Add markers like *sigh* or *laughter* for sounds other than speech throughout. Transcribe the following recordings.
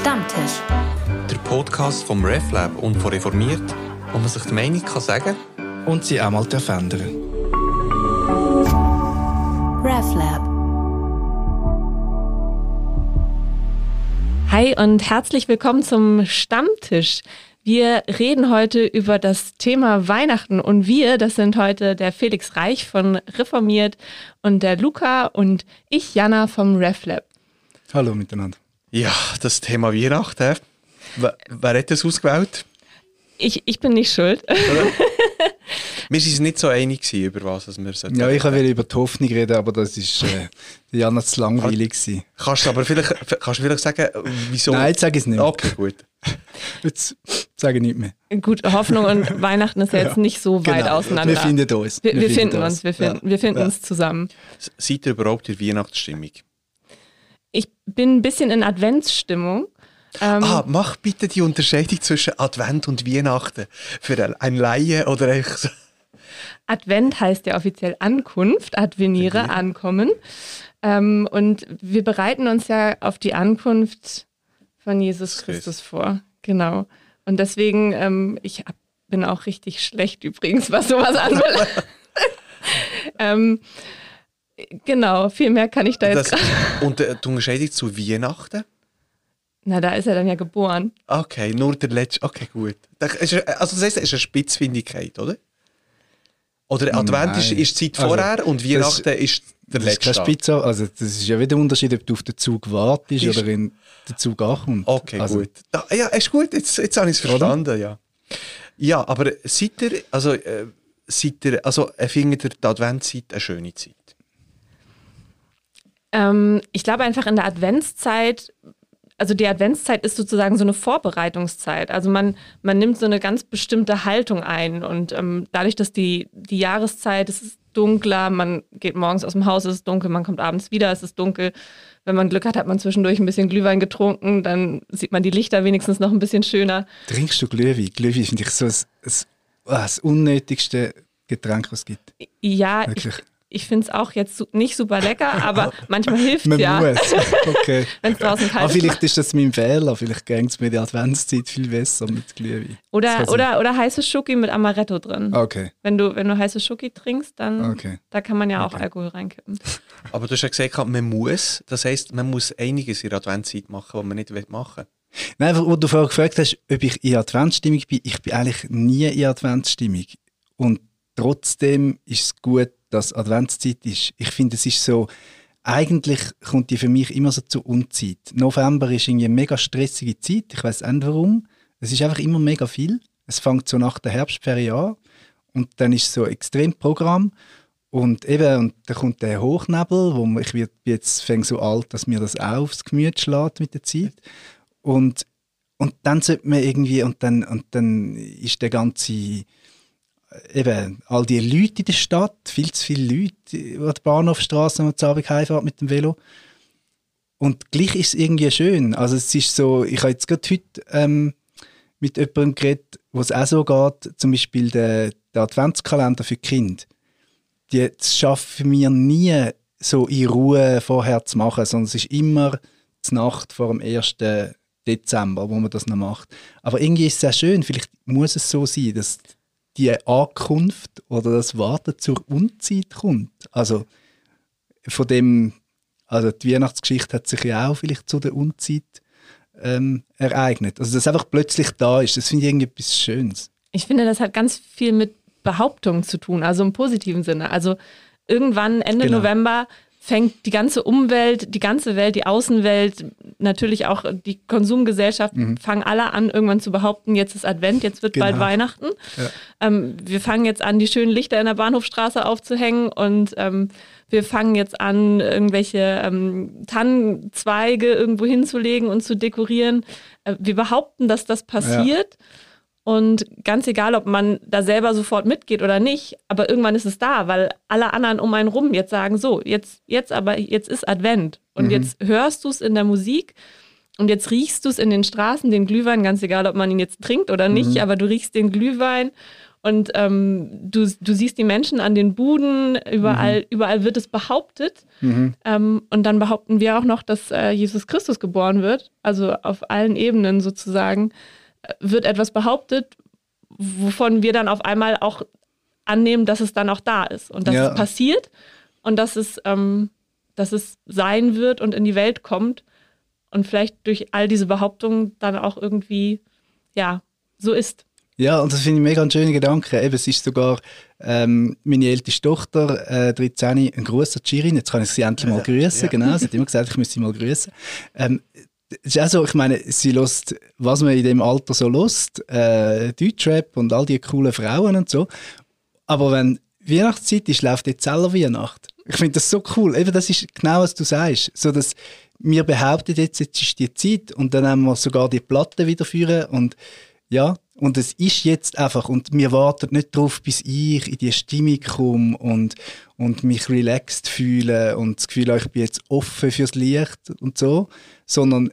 Stammtisch. Der Podcast vom RefLab und von Reformiert, wo man sich die Meinung kann sagen und sie auch mal verändern RefLab. Hi und herzlich willkommen zum Stammtisch. Wir reden heute über das Thema Weihnachten und wir, das sind heute der Felix Reich von Reformiert und der Luca und ich, Jana vom RefLab. Hallo miteinander. Ja, das Thema Weihnachten. Wer, wer hat das ausgewählt? Ich, ich bin nicht schuld. *laughs* wir waren nicht so einig, über was wir sollten. Ja, ich wollte über die Hoffnung reden, aber das war äh, Jana zu langweilig. Gewesen. Kannst du aber vielleicht, kannst du vielleicht sagen, wieso? Nein, jetzt sage ich es nicht. Okay, gut. *laughs* Jetzt sage ich nicht mehr. Gut, Hoffnung und Weihnachten ist ja jetzt nicht so weit genau. auseinander. Wir finden uns. Wir, wir, wir finden uns, wir finden, ja. wir finden ja. uns zusammen. Seid ihr überhaupt in Weihnachtsstimmung? Ich bin ein bisschen in Adventsstimmung. Ähm, ah, mach bitte die Unterscheidung zwischen Advent und Weihnachten für ein Laie oder echt *laughs* so. Advent heißt ja offiziell Ankunft, adveniere, okay. ankommen. Ähm, und wir bereiten uns ja auf die Ankunft von Jesus Christus vor. Genau. Und deswegen, ähm, ich bin auch richtig schlecht übrigens, was sowas anbelangt. *laughs* *laughs* ähm, genau, viel mehr kann ich da jetzt. Das, *laughs* und äh, du unterscheidest zu Weihnachten? Na, da ist er dann ja geboren. Okay, nur der letzte. Okay, gut. Also das heißt, es ist eine Spitzfindigkeit, oder? Oder Advent ist, ist Zeit also, vorher und Weihnachten das, ist der letzte. Das ist Spitze, also das ist ja wieder ein Unterschied, ob du auf den Zug wartest ist, oder in den Zug ankommst. Okay, also, gut. Da, ja, ist gut, jetzt, jetzt habe ich es verstanden, ja. Ja, aber seid ihr, also, äh, seid ihr, also findet ihr die Adventszeit eine schöne Zeit? Ähm, ich glaube einfach in der Adventszeit also die Adventszeit ist sozusagen so eine Vorbereitungszeit. Also man, man nimmt so eine ganz bestimmte Haltung ein und ähm, dadurch, dass die, die Jahreszeit, es ist dunkler, man geht morgens aus dem Haus, es ist dunkel, man kommt abends wieder, es ist dunkel. Wenn man Glück hat, hat man zwischendurch ein bisschen Glühwein getrunken, dann sieht man die Lichter wenigstens noch ein bisschen schöner. Trinkst du Glühwein? Glühwein finde ich so das, das, das unnötigste Getränk, was es gibt. Ja, Wirklich. ich, ich finde es auch jetzt nicht super lecker, aber *laughs* manchmal hilft es ja. Muss. Okay. *laughs* Wenn es draußen kalt ist. vielleicht *laughs* ist das mein Fehler. Vielleicht geht es mir die Adventszeit viel besser mit Glühwein. Oder, oder, oder heiße Schoki mit Amaretto drin. Okay. Wenn du, wenn du heiße Schoki trinkst, dann okay. da kann man ja auch okay. Alkohol reinkippen. Aber du hast ja gesagt, man muss. Das heisst, man muss einiges in der Adventszeit machen, was man nicht machen will. Nein, wo du vorher gefragt hast, ob ich in Adventsstimmung bin, ich bin eigentlich nie in Adventsstimmung. Und trotzdem ist es gut, dass Adventszeit ist. Ich finde, es ist so, eigentlich kommt die für mich immer so zur Unzeit. November ist irgendwie eine mega stressige Zeit. Ich weiß nicht warum. Es ist einfach immer mega viel. Es fängt so nach der Herbstferie an und dann ist so extrem Programm und eben und dann kommt der Hochnebel, wo ich wird jetzt fängt so alt, dass mir das auch aufs Gemüt schlägt mit der Zeit und und dann sollte man irgendwie und dann und dann ist der ganze eben all die Leute in der Stadt, viel zu viele Leute an der man zu Abend heimfährt mit dem Velo. Und gleich ist es irgendwie schön. Also es ist so, ich habe jetzt gerade heute ähm, mit jemandem geredet, wo es auch so geht, zum Beispiel der, der Adventskalender für Kind. Die, schaffen wir nie so in Ruhe vorher zu machen, sondern es ist immer die Nacht vor dem 1. Dezember, wo man das noch macht. Aber irgendwie ist es sehr schön, vielleicht muss es so sein, dass die Ankunft oder das Warten zur Unzeit kommt. Also von dem, also die Weihnachtsgeschichte hat sich ja auch vielleicht zu der Unzeit ähm, ereignet. Also dass es einfach plötzlich da ist, das finde ich irgendwie etwas Schönes. Ich finde, das hat ganz viel mit Behauptungen zu tun, also im positiven Sinne. Also irgendwann Ende genau. November fängt die ganze Umwelt, die ganze Welt, die Außenwelt, natürlich auch die Konsumgesellschaft, mhm. fangen alle an, irgendwann zu behaupten, jetzt ist Advent, jetzt wird genau. bald Weihnachten. Ja. Ähm, wir fangen jetzt an, die schönen Lichter in der Bahnhofstraße aufzuhängen und ähm, wir fangen jetzt an, irgendwelche ähm, Tannenzweige irgendwo hinzulegen und zu dekorieren. Äh, wir behaupten, dass das passiert. Ja. Und ganz egal, ob man da selber sofort mitgeht oder nicht, aber irgendwann ist es da, weil alle anderen um einen rum jetzt sagen, so, jetzt, jetzt aber, jetzt ist Advent. Und mhm. jetzt hörst du es in der Musik und jetzt riechst du es in den Straßen, den Glühwein, ganz egal, ob man ihn jetzt trinkt oder nicht, mhm. aber du riechst den Glühwein Und ähm, du, du siehst die Menschen an den Buden, überall, mhm. überall wird es behauptet. Mhm. Ähm, und dann behaupten wir auch noch, dass äh, Jesus Christus geboren wird. Also auf allen Ebenen sozusagen wird etwas behauptet, wovon wir dann auf einmal auch annehmen, dass es dann auch da ist und dass ja. es passiert und dass es, ähm, dass es sein wird und in die Welt kommt und vielleicht durch all diese Behauptungen dann auch irgendwie, ja, so ist. Ja, und das finde ich mega ein schöner Gedanke. Eben, es ist sogar ähm, meine älteste Tochter, äh, 13, ein grosser Chirin. Jetzt kann ich sie endlich mal grüßen. Ja. Genau, sie hat immer gesagt, ich müsse sie mal grüßen. Ähm, ist auch so, ich meine, sie lässt, was man in dem Alter so lässt, äh, Deutschrap und all die coolen Frauen und so. Aber wenn Weihnachtszeit ist, läuft jetzt selber Weihnacht. Ich finde das so cool. Eben, das ist genau, was du sagst. So, dass wir behaupten jetzt, jetzt ist die Zeit und dann haben wir sogar die Platte wieder und ja, und es ist jetzt einfach, und wir warten nicht darauf, bis ich in die Stimmung komme und, und mich relaxed fühle und das Gefühl ich bin jetzt offen fürs Licht und so, sondern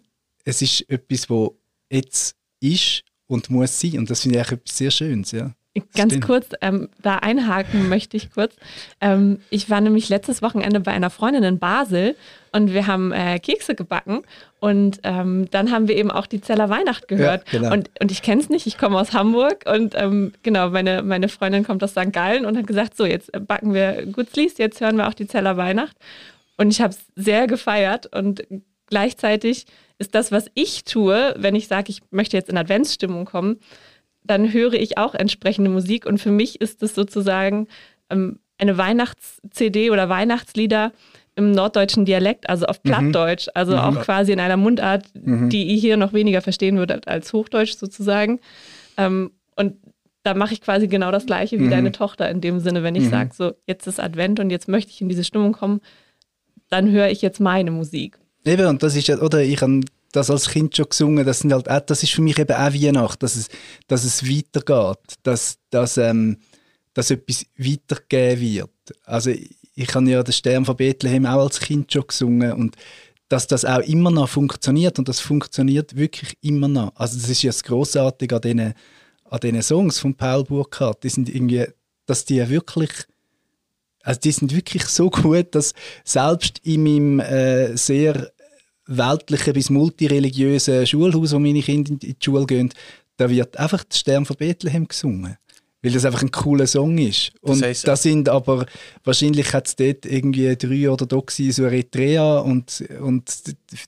es ist etwas, wo jetzt ist und muss sein. Und das finde ich eigentlich etwas sehr Schönes, ja. Ganz Stimmt. kurz, ähm, da einhaken möchte ich kurz. Ähm, ich war nämlich letztes Wochenende bei einer Freundin in Basel und wir haben äh, Kekse gebacken und ähm, dann haben wir eben auch die Zeller Weihnacht gehört. Ja, genau. und, und ich kenne es nicht, ich komme aus Hamburg und ähm, genau, meine, meine Freundin kommt aus St. Gallen und hat gesagt, so jetzt backen wir Gutzlis, jetzt hören wir auch die Zeller Weihnacht. Und ich habe es sehr gefeiert und gleichzeitig ist das, was ich tue, wenn ich sage, ich möchte jetzt in Adventsstimmung kommen, dann höre ich auch entsprechende Musik und für mich ist es sozusagen ähm, eine Weihnachts-CD oder Weihnachtslieder im norddeutschen Dialekt, also auf mhm. Plattdeutsch, also mhm. auch quasi in einer Mundart, mhm. die ihr hier noch weniger verstehen würdet als Hochdeutsch sozusagen. Ähm, und da mache ich quasi genau das Gleiche wie mhm. deine Tochter in dem Sinne, wenn ich mhm. sage, so jetzt ist Advent und jetzt möchte ich in diese Stimmung kommen, dann höre ich jetzt meine Musik. Eben, und das ist ja, oder ich habe das als Kind schon gesungen, das, sind halt das ist für mich eben auch Weihnacht, dass es, dass es weitergeht, dass, dass, ähm, dass etwas weitergegeben wird. Also ich habe ja den Stern von Bethlehem auch als Kind schon gesungen und dass das auch immer noch funktioniert und das funktioniert wirklich immer noch. Also das ist ja das Grossartige an diesen, an diesen Songs von Paul Burkhardt, die sind irgendwie, dass die wirklich also die sind wirklich so *laughs* gut, dass selbst in meinem äh, sehr weltlichen bis multireligiösen Schulhaus, wo meine Kinder in die Schule gehen, da wird einfach der Stern von Bethlehem gesungen. Weil das einfach ein cooler Song ist. Und das heisst, da sind aber, wahrscheinlich hat es dort irgendwie drei oder da so Eritrea und, und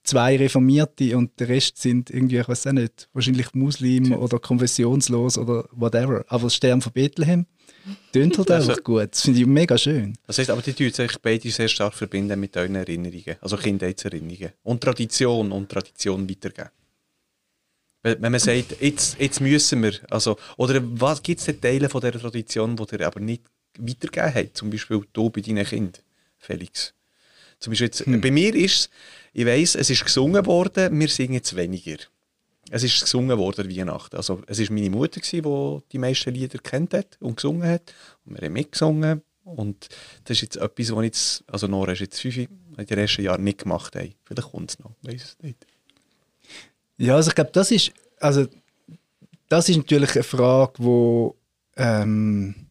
zwei Reformierte und der Rest sind irgendwie, ich weiß auch nicht, wahrscheinlich Muslim oder konfessionslos oder whatever. Aber der Stern von Bethlehem, Tönt halt *laughs* also, einfach gut. Das finde ich mega schön. Das heißt, aber die tun sich beide sehr stark verbinden mit euren Erinnerungen, also Kindheitserinnerungen. Und Tradition und Tradition weitergeben. Wenn man sagt, jetzt, jetzt müssen wir, also, oder was gibt es denn Teile von dieser Tradition, die ihr aber nicht weitergegeben habt? Zum Beispiel du bei deinen Kindern, Felix. Zum Beispiel jetzt, hm. bei mir ist es, ich weiss, es ist gesungen worden, wir singen jetzt weniger. Es ist gesungen worden Weihnachten. Also es war meine Mutter, die die meisten Lieder kennt hat und gesungen hat. Und wir haben mitgesungen. Und das ist jetzt etwas, was jetzt, also Nora ist jetzt fünf, in den ersten Jahren nicht gemacht haben. Vielleicht kommt es noch, weiß es nicht. Ja, also ich glaube, das ist, also das ist natürlich eine Frage, wo ähm,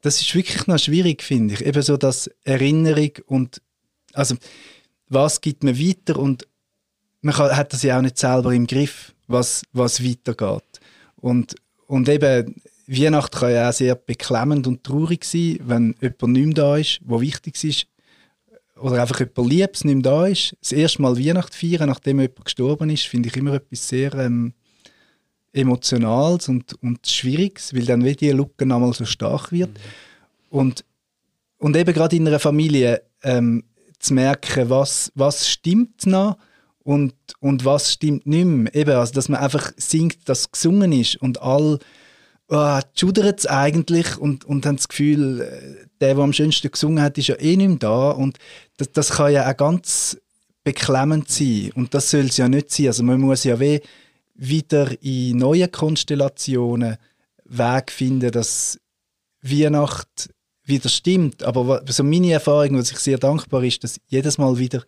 das ist wirklich noch schwierig, finde ich. Eben so das Erinnerung und also was gibt man weiter und man kann, hat das ja auch nicht selber im Griff, was, was weitergeht. Und, und eben, Weihnachten kann ja auch sehr beklemmend und traurig sein, wenn jemand nicht mehr da ist, wo wichtig ist. Oder einfach jemand Liebes nicht mehr da ist. Das erste Mal Weihnachten feiern, nachdem jemand gestorben ist, finde ich immer etwas sehr ähm, Emotionales und, und Schwieriges, weil dann wie die Lücke einmal so stark wird. Mhm. Und, und eben gerade in einer Familie ähm, zu merken, was, was stimmt noch und, und was stimmt nicht mehr. Eben, also, dass man einfach singt, dass gesungen ist und all oh, es eigentlich und, und haben das Gefühl, äh, der, der am schönsten gesungen hat, ist ja eh nicht mehr da. Und das, das kann ja auch ganz beklemmend sein. Und das soll es ja nicht sein. Also man muss ja weh wieder in neue Konstellationen Weg finden, dass Weihnacht wieder stimmt. Aber so meine Erfahrung, was ich sehr dankbar ist, dass jedes Mal wieder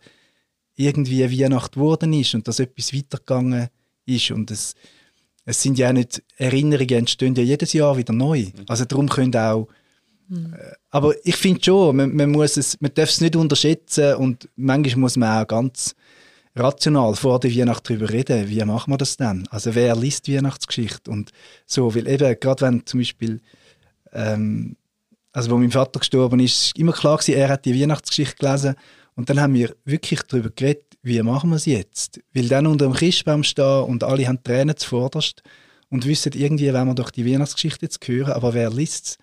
irgendwie Weihnacht geworden ist und dass etwas weitergegangen ist und es, es sind ja nicht Erinnerungen entstehen ja jedes Jahr wieder neu. Also darum können auch mhm. aber ich finde schon, man, man, muss es, man darf es nicht unterschätzen und manchmal muss man auch ganz rational vor der Weihnacht darüber reden, wie machen wir das denn? Also wer liest Weihnachtsgeschichte und so, weil eben gerade wenn zum Beispiel ähm, also wo mein Vater gestorben ist, ist immer klar gewesen, er hat die Weihnachtsgeschichte gelesen und dann haben wir wirklich darüber geredet, wie machen wir es jetzt? Weil dann unter dem Christbaum stehen und alle haben Tränen zuvorderst und wissen irgendwie, wenn wir doch die Weihnachtsgeschichte jetzt hören, aber wer liest es?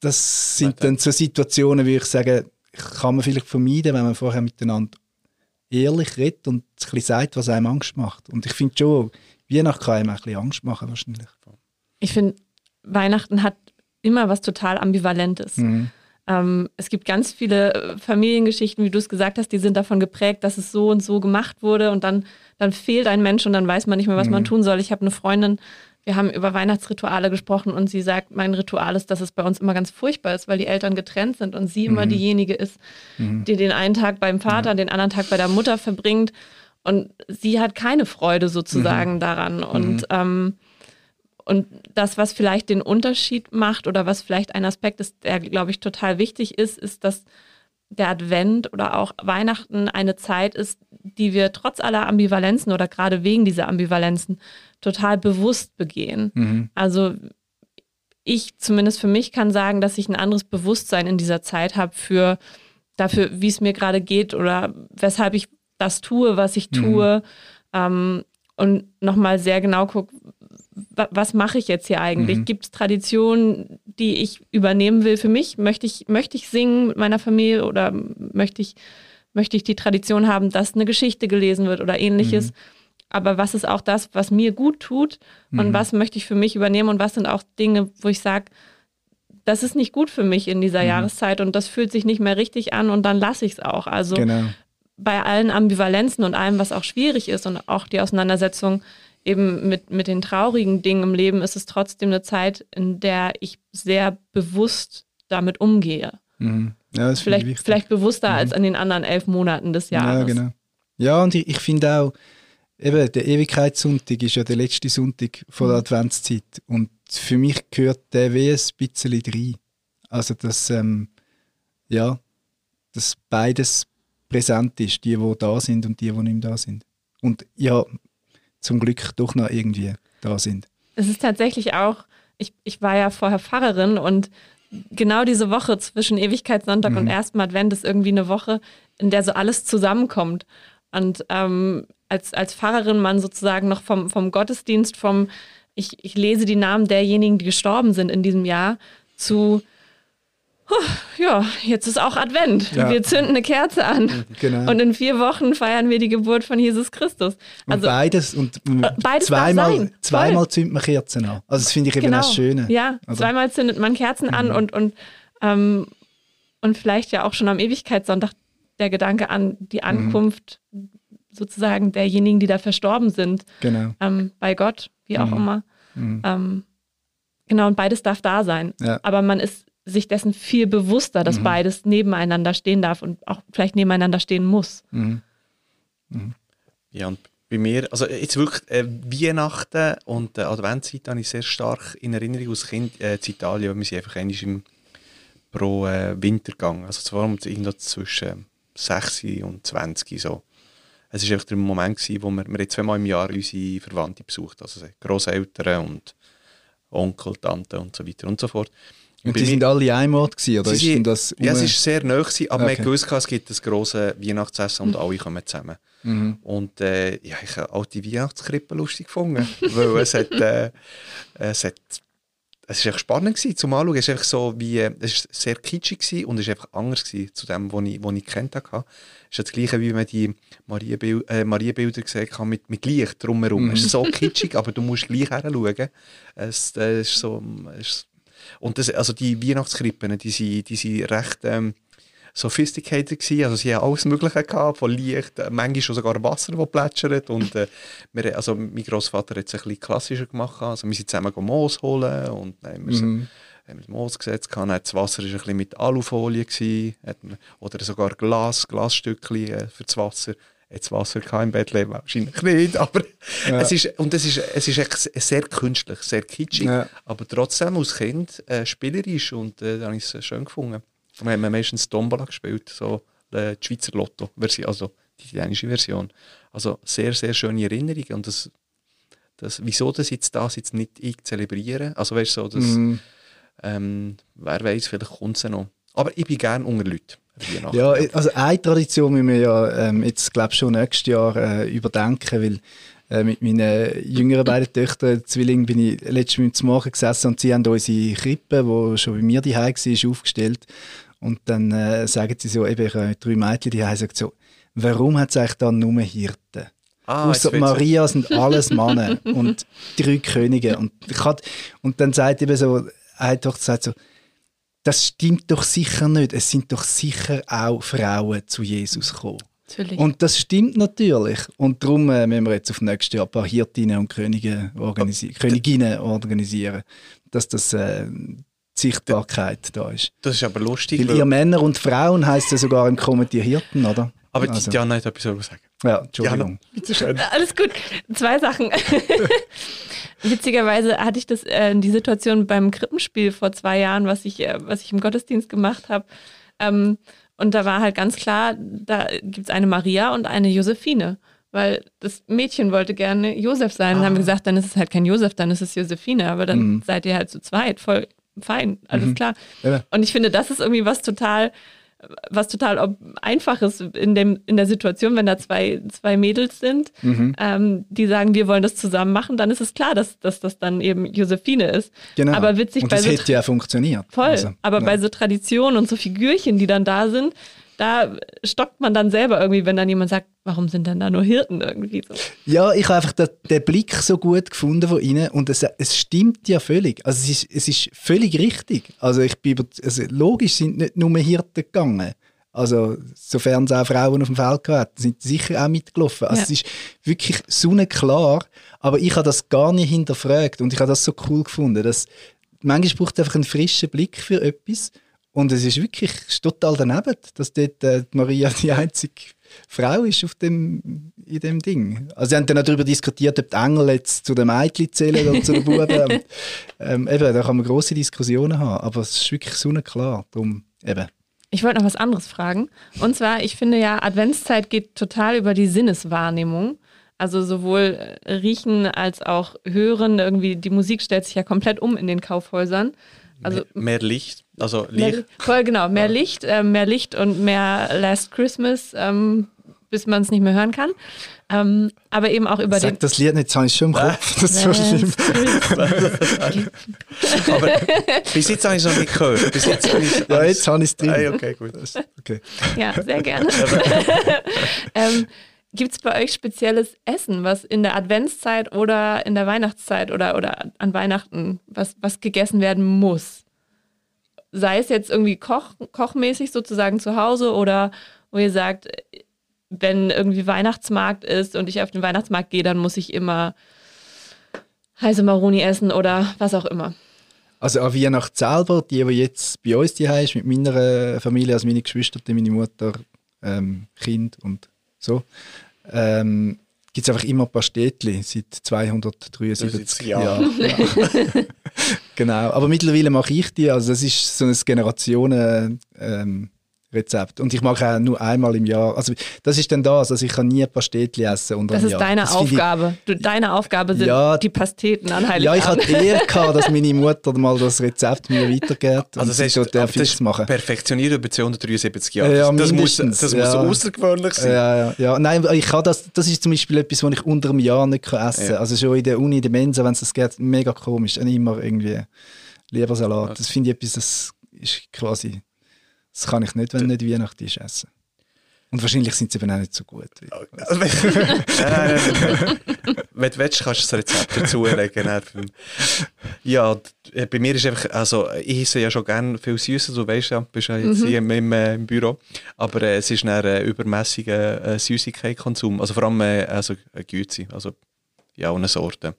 Das sind dann so Situationen, wie ich sage, kann man vielleicht vermeiden, wenn man vorher miteinander ehrlich redet und ein bisschen sagt, was einem Angst macht. Und ich finde schon, Weihnachten kann einem ein bisschen Angst machen wahrscheinlich. Ich finde, Weihnachten hat immer was total Ambivalentes. Mhm. Ähm, es gibt ganz viele äh, Familiengeschichten, wie du es gesagt hast, die sind davon geprägt, dass es so und so gemacht wurde und dann, dann fehlt ein Mensch und dann weiß man nicht mehr, was mhm. man tun soll. Ich habe eine Freundin, wir haben über Weihnachtsrituale gesprochen und sie sagt, mein Ritual ist, dass es bei uns immer ganz furchtbar ist, weil die Eltern getrennt sind und sie mhm. immer diejenige ist, mhm. die den einen Tag beim Vater, den anderen Tag bei der Mutter verbringt. Und sie hat keine Freude sozusagen mhm. daran. Und, mhm. ähm, und das, was vielleicht den Unterschied macht oder was vielleicht ein Aspekt ist, der, glaube ich, total wichtig ist, ist, dass der Advent oder auch Weihnachten eine Zeit ist, die wir trotz aller Ambivalenzen oder gerade wegen dieser Ambivalenzen total bewusst begehen. Mhm. Also ich zumindest für mich kann sagen, dass ich ein anderes Bewusstsein in dieser Zeit habe für dafür, wie es mir gerade geht oder weshalb ich das tue, was ich tue. Mhm. Ähm, und nochmal sehr genau gucke, was mache ich jetzt hier eigentlich? Mhm. Gibt es Traditionen, die ich übernehmen will für mich? Möchte ich, möchte ich singen mit meiner Familie oder möchte ich, möchte ich die Tradition haben, dass eine Geschichte gelesen wird oder ähnliches? Mhm. Aber was ist auch das, was mir gut tut und mhm. was möchte ich für mich übernehmen und was sind auch Dinge, wo ich sage, das ist nicht gut für mich in dieser mhm. Jahreszeit und das fühlt sich nicht mehr richtig an und dann lasse ich es auch. Also genau. bei allen Ambivalenzen und allem, was auch schwierig ist und auch die Auseinandersetzung eben mit, mit den traurigen Dingen im Leben ist es trotzdem eine Zeit, in der ich sehr bewusst damit umgehe. Mhm. Ja, vielleicht, vielleicht bewusster mhm. als in den anderen elf Monaten des Jahres. Ja, genau. Ja, und ich, ich finde auch, eben, der Ewigkeitssonntag ist ja der letzte Sonntag von der mhm. Adventszeit. Und für mich gehört der wie ein bisschen rein. Also, dass, ähm, ja, dass beides präsent ist, die, die da sind und die, die nicht da sind. Und ja, zum Glück doch noch irgendwie da sind. Es ist tatsächlich auch, ich, ich war ja vorher Pfarrerin und genau diese Woche zwischen Ewigkeitssonntag mhm. und ersten Advent ist irgendwie eine Woche, in der so alles zusammenkommt. Und ähm, als, als Pfarrerin man sozusagen noch vom, vom Gottesdienst, vom ich, ich lese die Namen derjenigen, die gestorben sind in diesem Jahr, zu ja, jetzt ist auch Advent. Ja. Wir zünden eine Kerze an. Genau. Und in vier Wochen feiern wir die Geburt von Jesus Christus. Also, und beides und äh, beides zweimal, zweimal zündet man Kerzen an. Also das finde ich eben genau. das Schöne. Ja, also. zweimal zündet man Kerzen mhm. an und, und, ähm, und vielleicht ja auch schon am Ewigkeitssonntag der Gedanke an die mhm. Ankunft mhm. sozusagen derjenigen, die da verstorben sind. Genau. Ähm, bei Gott, wie auch mhm. immer. Mhm. Ähm, genau, und beides darf da sein. Ja. Aber man ist sich dessen viel bewusster, dass mhm. beides nebeneinander stehen darf und auch vielleicht nebeneinander stehen muss. Mhm. Mhm. Ja, und bei mir, also jetzt wirklich äh, Weihnachten und äh, Adventszeit habe ich sehr stark in Erinnerung aus Kind äh, in Italien, wir sind einfach einmal im, pro äh, Winter gegangen, also allem irgendwo zwischen 6 und 20 so. Es war einfach der Moment, gewesen, wo wir, wir zweimal im Jahr unsere Verwandte besucht also Großeltern und Onkel, Tante und so weiter und so fort. Und die sind alle Ort gewesen, oder ist das Ja, es war sehr nah, gewesen, aber okay. man wusste, es gibt ein grosses Weihnachtsessen und mhm. alle kommen zusammen. Mhm. Und äh, ja, ich habe auch die Weihnachtskrippe lustig gefunden, *laughs* weil es hat, äh, es hat es war spannend gewesen, zum Anschauen. Es war einfach so wie, äh, es war sehr kitschig gewesen und es war einfach anders gewesen zu dem, was ich, was ich kennt habe. Es ist das Gleiche, wie man die Marienbilder, äh, Marienbilder gesehen hat mit, mit Licht drumherum. Mhm. Es ist so kitschig, aber du musst gleich hinschauen. Es, äh, ist so, es und das, also die Weihnachtskrippen, die sind, die sind recht ähm, sophisticated gewesen. Also sie haben alles Mögliche gehabt, von Licht, äh, manchmal schon sogar Wasser, das plätschert. Und äh, wir, also mein Großvater hat es ein bisschen klassischer gemacht. Also wir sind zusammen Moos holen und dann haben wir, mhm. haben wir das Moos gesetzt. Dann das Wasser war ein bisschen mit Alufolie gewesen, oder sogar Glas, Glasstückchen äh, für das Wasser. Jetzt Wasser im Bett leben, wahrscheinlich nicht, aber ja. es ist, und es ist, es ist sehr künstlich, sehr kitschig, ja. aber trotzdem als Kind äh, spielerisch und äh, da habe ich es schön gefunden. Wir haben meistens Tombola gespielt, so äh, die Schweizer Lotto-Version, also die italienische Version. Also sehr, sehr schöne Erinnerungen und das, das, wieso das jetzt das jetzt nicht ich zelebrieren, also weißt du, so, das, mm. ähm, wer weiß, vielleicht kommt es noch. Aber ich bin gerne unter Leuten. Ja, also eine Tradition müssen wir ja ähm, jetzt, glaube schon nächstes Jahr äh, überdenken, weil äh, mit meinen jüngeren beiden Töchtern, Zwillingen, bin ich letztes Mal Morgen gesessen und sie haben unsere Krippe, die schon bei mir daheim war, aufgestellt. Und dann äh, sagen sie so, eben, ich habe drei Mädchen die sagen so, warum hat es eigentlich dann nur Hirten? Ah, Außer Maria sind alles Männer und drei Könige. Und, ich hat, und dann sagt eben so, eine Tochter sagt so, das stimmt doch sicher nicht. Es sind doch sicher auch Frauen zu Jesus gekommen. Natürlich. Und das stimmt natürlich. Und darum äh, müssen wir jetzt auf nächstes Jahr ein paar Hirtinnen und Könige organisi oh, Königinnen organisieren, dass das äh, die Sichtbarkeit da ist. Das ist aber lustig. Weil, weil ihr Männer und Frauen heißt ja sogar im Kommentier Hirten, oder? Aber also. Diana hat etwas zu sagen. Ja, Entschuldigung. Diana. Alles gut. Zwei Sachen. *laughs* Witzigerweise hatte ich das äh, die Situation beim Krippenspiel vor zwei Jahren, was ich, äh, was ich im Gottesdienst gemacht habe. Ähm, und da war halt ganz klar, da gibt es eine Maria und eine Josephine. Weil das Mädchen wollte gerne Josef sein. Ah. Dann haben wir gesagt, dann ist es halt kein Josef, dann ist es Josephine. Aber dann mhm. seid ihr halt zu zweit, voll fein, alles mhm. klar. Ja. Und ich finde, das ist irgendwie was total was total einfaches in, dem, in der Situation, wenn da zwei, zwei Mädels sind, mhm. ähm, die sagen, wir wollen das zusammen machen, dann ist es klar, dass, dass das dann eben Josephine ist. Genau. Aber witzig und das bei so hätte ja funktioniert. Voll. Also, aber ja. bei so Traditionen und so Figürchen, die dann da sind, da stockt man dann selber irgendwie, wenn dann jemand sagt, warum sind denn da nur Hirten irgendwie so? Ja, ich habe einfach den, den, Blick so gut gefunden von ihnen und es, es stimmt ja völlig. Also es ist, es ist völlig richtig. Also ich bin also logisch sind nicht nur Hirten gegangen. Also sofern es auch Frauen auf dem Feld hatten, sind sicher auch mitgelaufen. Also ja. es ist wirklich sonnenklar, aber ich habe das gar nicht hinterfragt und ich habe das so cool gefunden, dass manchmal braucht es einfach einen frischen Blick für etwas und es ist wirklich ist total daneben, dass dort äh, Maria die einzige Frau ist auf dem, in dem Ding. Also sie haben dann auch darüber diskutiert, ob die Engel jetzt zu den Mädchen zählen oder zu den Buben. *laughs* ähm, eben, da kann man große Diskussionen haben, aber es ist wirklich sonnenklar. Darum, eben. Ich wollte noch was anderes fragen. Und zwar, ich finde ja, Adventszeit geht total über die Sinneswahrnehmung. Also sowohl äh, riechen als auch hören. Irgendwie die Musik stellt sich ja komplett um in den Kaufhäusern. Also mehr, mehr Licht, also Licht. Mehr, voll genau, mehr ja. Licht, äh, mehr Licht und mehr Last Christmas, ähm, bis man es nicht mehr hören kann. Ähm, aber eben auch über Sag den. das Lied nicht, ich schon im Kopf. *laughs* Das ist so schlimm. aber bis jetzt habe ich es noch nicht gehört. Bis jetzt ich, ja, jetzt habe ich es drin. Ah, okay, gut. Okay. Ja, sehr gerne. *laughs* ähm, Gibt es bei euch spezielles Essen, was in der Adventszeit oder in der Weihnachtszeit oder, oder an Weihnachten, was, was gegessen werden muss? Sei es jetzt irgendwie koch, kochmäßig sozusagen zu Hause oder wo ihr sagt, wenn irgendwie Weihnachtsmarkt ist und ich auf den Weihnachtsmarkt gehe, dann muss ich immer heiße Maroni essen oder was auch immer. Also an Weihnachten selber, die, die jetzt bei uns die ist, mit meiner Familie, also meine Geschwister, meine Mutter, ähm, Kind und so, ähm, gibt es einfach immer ein paar Städtchen seit 273 Jahren. *laughs* Ja. Genau, aber mittlerweile mache ich die, also das ist so ein Generationen... Ähm, Rezept. Und ich mache auch nur einmal im Jahr. Also das ist dann das. Also ich kann nie Pastetli essen unter Das ist Jahr. deine das Aufgabe. Ich, du, deine Aufgabe sind ja, die Pasteten an Heiligabend. Ja, ich hatte eher gehabt, dass meine Mutter mal das Rezept mir weitergibt. Also das ist, so das ist machen. perfektioniert über 273 Jahre. Ja, das, muss, das ja. muss außergewöhnlich sein. Ja, ja, ja. Nein, ich kann das, das ist zum Beispiel etwas, was ich unter einem Jahr nicht essen kann. Ja. Also schon in der Uni, in der Mensa, wenn es das geht, mega komisch. Dann immer irgendwie Lebersalat. Okay. Das finde ich etwas, das ist quasi das kann ich nicht, wenn nicht Weihnachten ist, essen. Und wahrscheinlich sind sie eben auch nicht so gut. Also, *laughs* wenn, du willst, kannst du das Rezept dazulegen. ja, bei mir ist einfach, also ich esse ja schon gerne viel Süßes, du weißt ja, bist ja jetzt mhm. hier im, im, äh, im, Büro, aber äh, es ist ein äh, übermäßiger äh, Süßigkeitskonsum, also vor allem äh, also, äh, Güte, also ja, eine Sorte.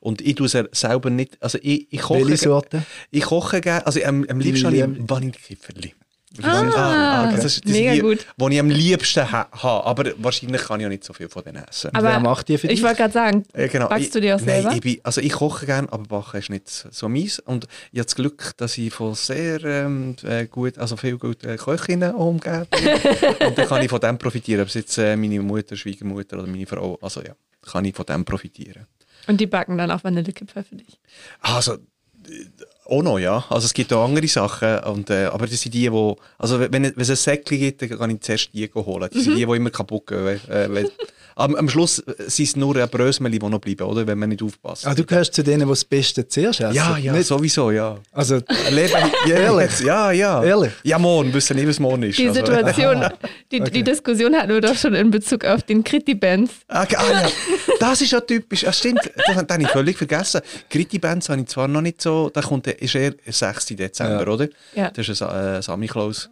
Und ich tue es selber nicht, also ich, ich koche... Welche Sorte? Ich koche gerne, also am, am liebsten habe ich Vanillekipferli. Ah, Ah, okay. Das ist das mega die, gut. wo ich am liebsten ha habe. Aber wahrscheinlich kann ich auch nicht so viel von denen essen. Aber Wer macht die für dich? Ich wollte gerade sagen, Ja, genau. backst du die auch ich, selber? Nein, ich, bin, also ich koche gerne, aber Backen ist nicht so meins. Und ich habe das Glück, dass ich von sehr ähm, äh, gut, also viel guten Köchinnen umgeben bin. *laughs* und dann kann ich von dem profitieren. Ob es jetzt äh, meine Mutter, Schwiegermutter oder meine Frau, also ja, kann ich von dem profitieren. Und die backen dann auch Vanillekipferl für dich. Also, äh, auch noch, ja. Also es gibt auch andere Sachen, und, äh, aber das sind die, die, also wenn, wenn es ein Säckchen gibt, dann kann ich zuerst die holen. Das sind die, die immer kaputt gehen. weil- Äh, weil, am, am Schluss sind es nur Brösmeli, die noch bleiben, oder? Wenn man nicht aufpasst. Ah, du gehörst zu denen, die das Beste zuerst essen? ja, ja, Nicht, sowieso, ja. also, *laughs* Leben, ja, *laughs* Ehrlich? Ja, ja. Ehrlich? Ja, morgen, wissen nicht, was morgen ist. Die Also, Situation, *laughs* die, okay. die Diskussion hatten wir doch schon in Bezug auf den Kriti-Bands. Ah, ge- ah, ja. Das ist ja typisch. Ja, stimmt, das, das habe ich völlig vergessen. Gritty Bands habe ich zwar noch nicht so, da kommt, der- ist eher 6. Dezember, Ja. oder? Ja. Das ist ein äh, Sammy Klaus.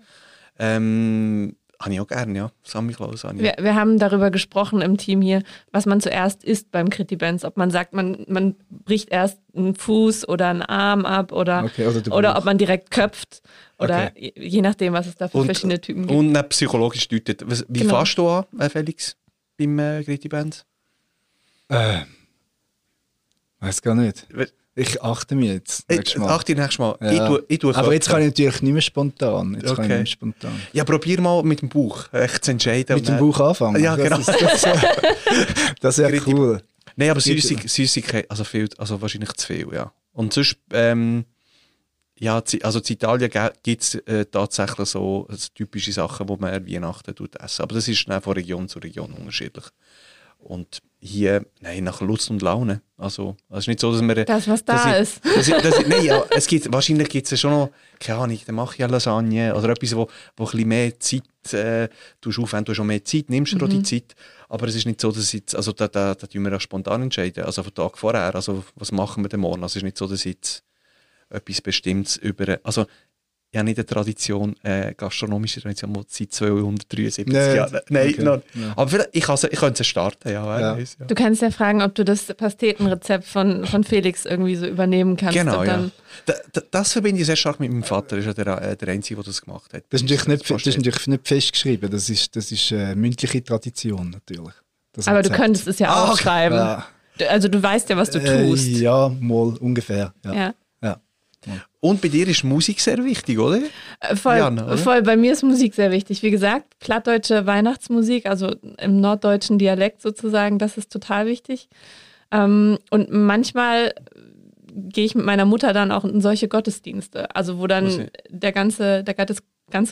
Ähm, habe ich auch gerne, ja. Sammy Klaus habe ich. Wir, wir haben darüber gesprochen im Team hier, was man zuerst isst beim Kriti-Bands. Ob man sagt, man, man bricht erst einen Fuß oder einen Arm ab oder, Okay, oder der oder ob man direkt köpft. Oder je, je nachdem, was es da für Und- verschiedene Typen gibt. Und nicht psychologisch deutet. Was- Wie Genau. fährst du an, äh, Felix, beim äh, Gritty Bands? äh, weiß gar nicht. Ich achte mich jetzt. Äh, nächstes Mal. Achte nächstes Mal. Ja. Ich tue, ich tue Aber jetzt kann ich natürlich nicht mehr spontan. Jetzt kann ich Okay. nicht mehr spontan. Ja, probier mal mit dem Bauch echt zu entscheiden. Mit dem Bauch anfangen. Ja, genau. Das, ist, *laughs* das, das wäre Richtig. cool. Nein, aber Gibt- Süßig, Süßigkeit, also, viel, also wahrscheinlich zu viel, ja. Und sonst, ähm, ja, also in Italien gibt es äh, tatsächlich so äh, typische Sachen, die man an Weihnachten tut essen. Aber das ist dann von Region zu Region unterschiedlich. Und hier, nein, nach Lust und Laune. Also, es ist nicht so, dass wir... Das, was da ist. dass ich, dass ich, nein, ja, es gibt, wahrscheinlich gibt es ja schon noch, keine Ahnung, dann mache ich eine Lasagne oder etwas, wo, wo ein bisschen mehr Zeit äh, tust aufwenden, du schon mehr Zeit, nimmst auch die Zeit. Aber es ist nicht so, dass ich jetzt, also da, da, da tun wir auch spontan entscheiden, also vom Tag vorher, also was machen wir denn morgen? Also es ist nicht so, dass ich jetzt etwas Bestimmtes über, also ich habe nicht eine Tradition, äh, gastronomische Tradition, die seit 273 Nee, Jahren, nein, okay, ja. aber vielleicht, ich, kann's- ich könnte es starten, ja, Ja. weiß, ja. Du kannst ja fragen, ob du das Pastetenrezept von, von Felix irgendwie so übernehmen kannst. Genau, ja. Da, da, das verbinde ich sehr stark mit meinem Vater. Er ist ja der, äh, der Einzige, der das gemacht hat. Das ist natürlich nicht, das ist natürlich nicht festgeschrieben. Das ist, das ist äh, mündliche Tradition natürlich. Das Aber du könntest es ja Ah, aufschreiben. Ja. Du- Also du weißt ja, was du tust. Äh, ja, mal ungefähr. Ja. Und bei dir ist Musik sehr wichtig, oder? Äh, Voll, Jana, oder? voll. Bei mir ist Musik sehr wichtig. Wie gesagt, plattdeutsche Weihnachtsmusik, also im norddeutschen Dialekt sozusagen, das ist total wichtig. Ähm, und manchmal gehe ich mit meiner Mutter dann auch in solche Gottesdienste, also wo dann der ganze, der ganze-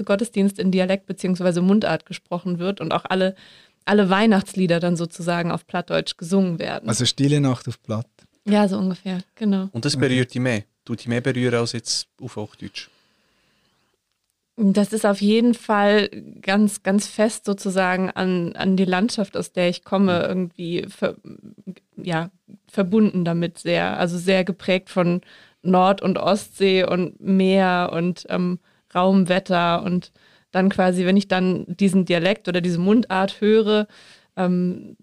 Gottesdienst in Dialekt bzw. Mundart gesprochen wird und auch alle, alle Weihnachtslieder dann sozusagen auf Plattdeutsch gesungen werden. Also Stille Nacht auf Platt. ja, so ungefähr, genau. Und das berührt dich mehr. Tut dich mehr berühren als jetzt auf Hochdeutsch. Das ist auf jeden Fall ganz, ganz fest sozusagen an, an die Landschaft, aus der ich komme, irgendwie ver, ja, verbunden damit sehr. Also sehr geprägt von Nord- und Ostsee und Meer und ähm, Raumwetter und dann quasi, wenn ich dann diesen Dialekt oder diese Mundart höre, ähm,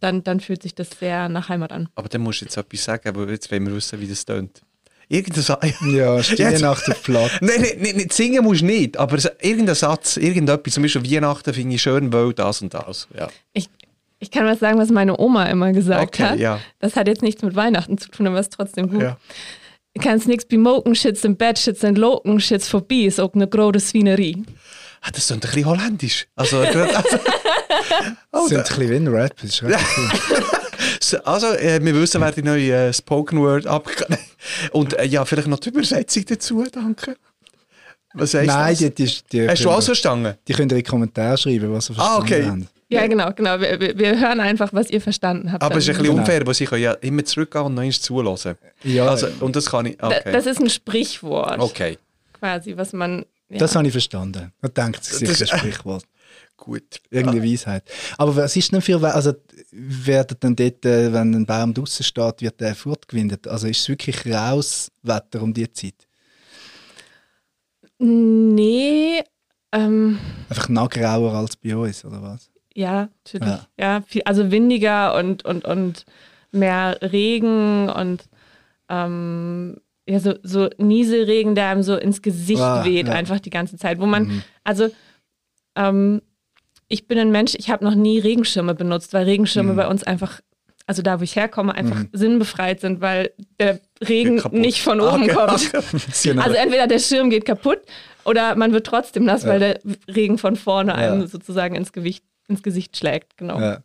dann, dann fühlt sich das sehr nach Heimat an. Aber dann musst du jetzt etwas sagen, aber jetzt wollen wir wissen, wie das tönt. Irgendein Sa *laughs* Ja, Stille Jetzt- Nacht auf Platt. Nein, nein, nein, nein, singen musst du nicht, aber irgendein Satz, irgendetwas, zum Beispiel Weihnachten finde ich schön, weil das und das. Ja. Ich, ich kann was sagen, was meine Oma immer gesagt Okay, hat. ja. Das hat jetzt nichts mit Weihnachten zu tun, aber ist trotzdem gut. Ja. Du kannst nichts bei Mokenschitz im Bett sitzen und Lokenschitz vorbei, ist auch eine große Swinerie. Ah, das klingt ein bisschen holländisch. Also, also, *laughs* Das sind ein bisschen wie ein Rap. Das ist *laughs* cool. So, Also, äh, wir wissen, wer die neue äh, Spoken Word ab. *laughs* Und äh, ja, vielleicht noch die Übersetzung dazu, danke. Was heißt Nein, das? die, die, die, Hast du alles verstanden? die können in die Kommentare schreiben, was sie Ah, verstanden okay. haben. Ja, genau, genau. Wir, wir, hören einfach, was ihr verstanden habt. Aber es ist ein bisschen Genau. unfair, weil sie können ja immer zurückgehen und noch eins zulassen. Ja, Also, und das kann ich. Da- Okay. Das ist ein Sprichwort, okay, quasi, was man. Ja. das habe ich verstanden. Da denkt sich Das- sicher ein Sprichwort. Gut. Irgendeine Weisheit. Aber was ist denn für, also werden dann dort, äh, wenn ein Baum draußen steht, wird der fortgewindet? Also ist es wirklich raus Wetter um die Zeit? Nee, ähm, Einfach noch grauer als bei uns, oder was? ja, natürlich. Ja. Ja, viel, also windiger und, und, und mehr Regen und ähm, ja, so, so Nieselregen, der einem so ins Gesicht ah, weht, ja. einfach die ganze Zeit. Wo man, mhm. also ähm, ich bin ein Mensch, ich habe noch nie Regenschirme benutzt, weil Regenschirme mhm. bei uns einfach, also da, wo ich herkomme, einfach mhm. sinnbefreit sind, weil der Regen nicht von oben okay. kommt. *laughs* also entweder der Schirm geht kaputt oder man wird trotzdem nass, ja. weil der Regen von vorne einem sozusagen ins, Gewicht, ins Gesicht schlägt. Genau. Ja.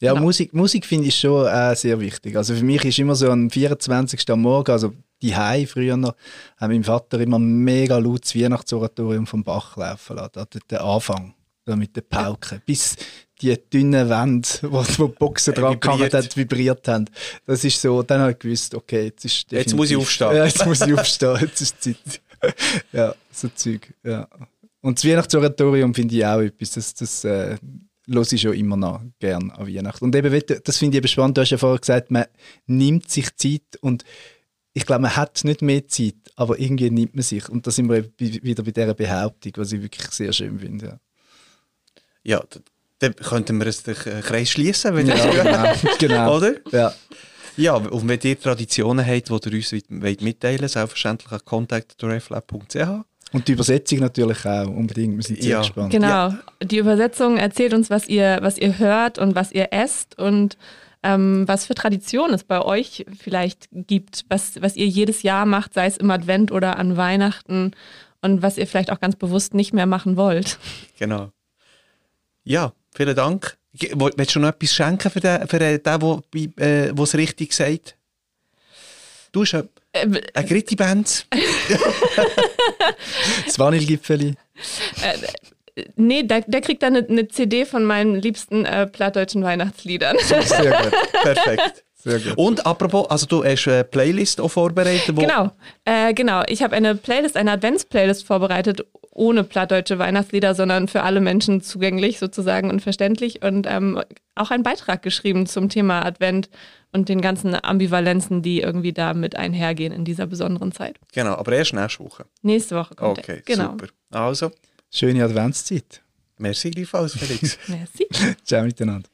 Ja, genau. Musik, Musik finde ich schon äh, sehr wichtig. Also für mich ist immer so am 24. am Morgen, also die Hai früher noch, hat mein Vater immer mega laut das Weihnachtsoratorium vom Bach laufen lassen. Der Anfang mit den Pauken, bis die dünnen Wände, *laughs* wo, wo die Boxen dran kamen, hat, vibriert haben. Das ist so, dann habe ich gewusst, okay, jetzt ist Jetzt muss ich aufstehen. Ja, jetzt muss ich aufstehen, jetzt ist Zeit. *laughs* ja, so Zeug, ja. Und das Weihnachtsoratorium finde ich auch etwas, das, das äh, höre ich schon immer noch gern an Weihnachten. Und eben, das finde ich eben spannend, du hast ja vorher gesagt, man nimmt sich Zeit und ich glaube, man hat nicht mehr Zeit, aber irgendwie nimmt man sich. Und da sind wir wieder bei dieser Behauptung, was ich wirklich sehr schön finde. Ja, ja dann könnten wir den Kreis schließen, wenn ja, genau, *laughs* genau. Oder? Ja. Ja, und wenn ihr Traditionen habt, die ihr uns mitteilen wollt, selbstverständlich an contact.reflab.ch. Und die Übersetzung natürlich auch, unbedingt. Wir sind sehr ja. gespannt. Genau. Ja. Die Übersetzung erzählt uns, was ihr, was ihr hört und was ihr esst und ähm, was für Traditionen es bei euch vielleicht gibt, was, was ihr jedes Jahr macht, sei es im Advent oder an Weihnachten und was ihr vielleicht auch ganz bewusst nicht mehr machen wollt. Genau. Ja, vielen Dank. Willst du noch etwas schenken für den, für den der äh, es richtig sagt? Du hast ähm, eine Gritti Band. *laughs* das Vanillegipfeli. Äh, nee, der, der, kriegt dann eine, eine, CD von meinen liebsten äh, plattdeutschen Weihnachtsliedern. Sehr gut. Perfekt. Sehr gut. Und apropos, also du hast eine Playlist auch vorbereitet? genau, äh, genau. Ich habe eine Playlist, eine Advents-Playlist vorbereitet, ohne plattdeutsche Weihnachtslieder, sondern für alle Menschen zugänglich sozusagen und verständlich und ähm, auch einen Beitrag geschrieben zum Thema Advent und den ganzen Ambivalenzen, die irgendwie da mit einhergehen in dieser besonderen Zeit. Genau, aber erst nächste Woche. Nächste Woche kommt Okay, genau. super. Also. Schöne Adventszeit. Merci gleichfalls, Felix. *laughs* Merci. Ciao miteinander.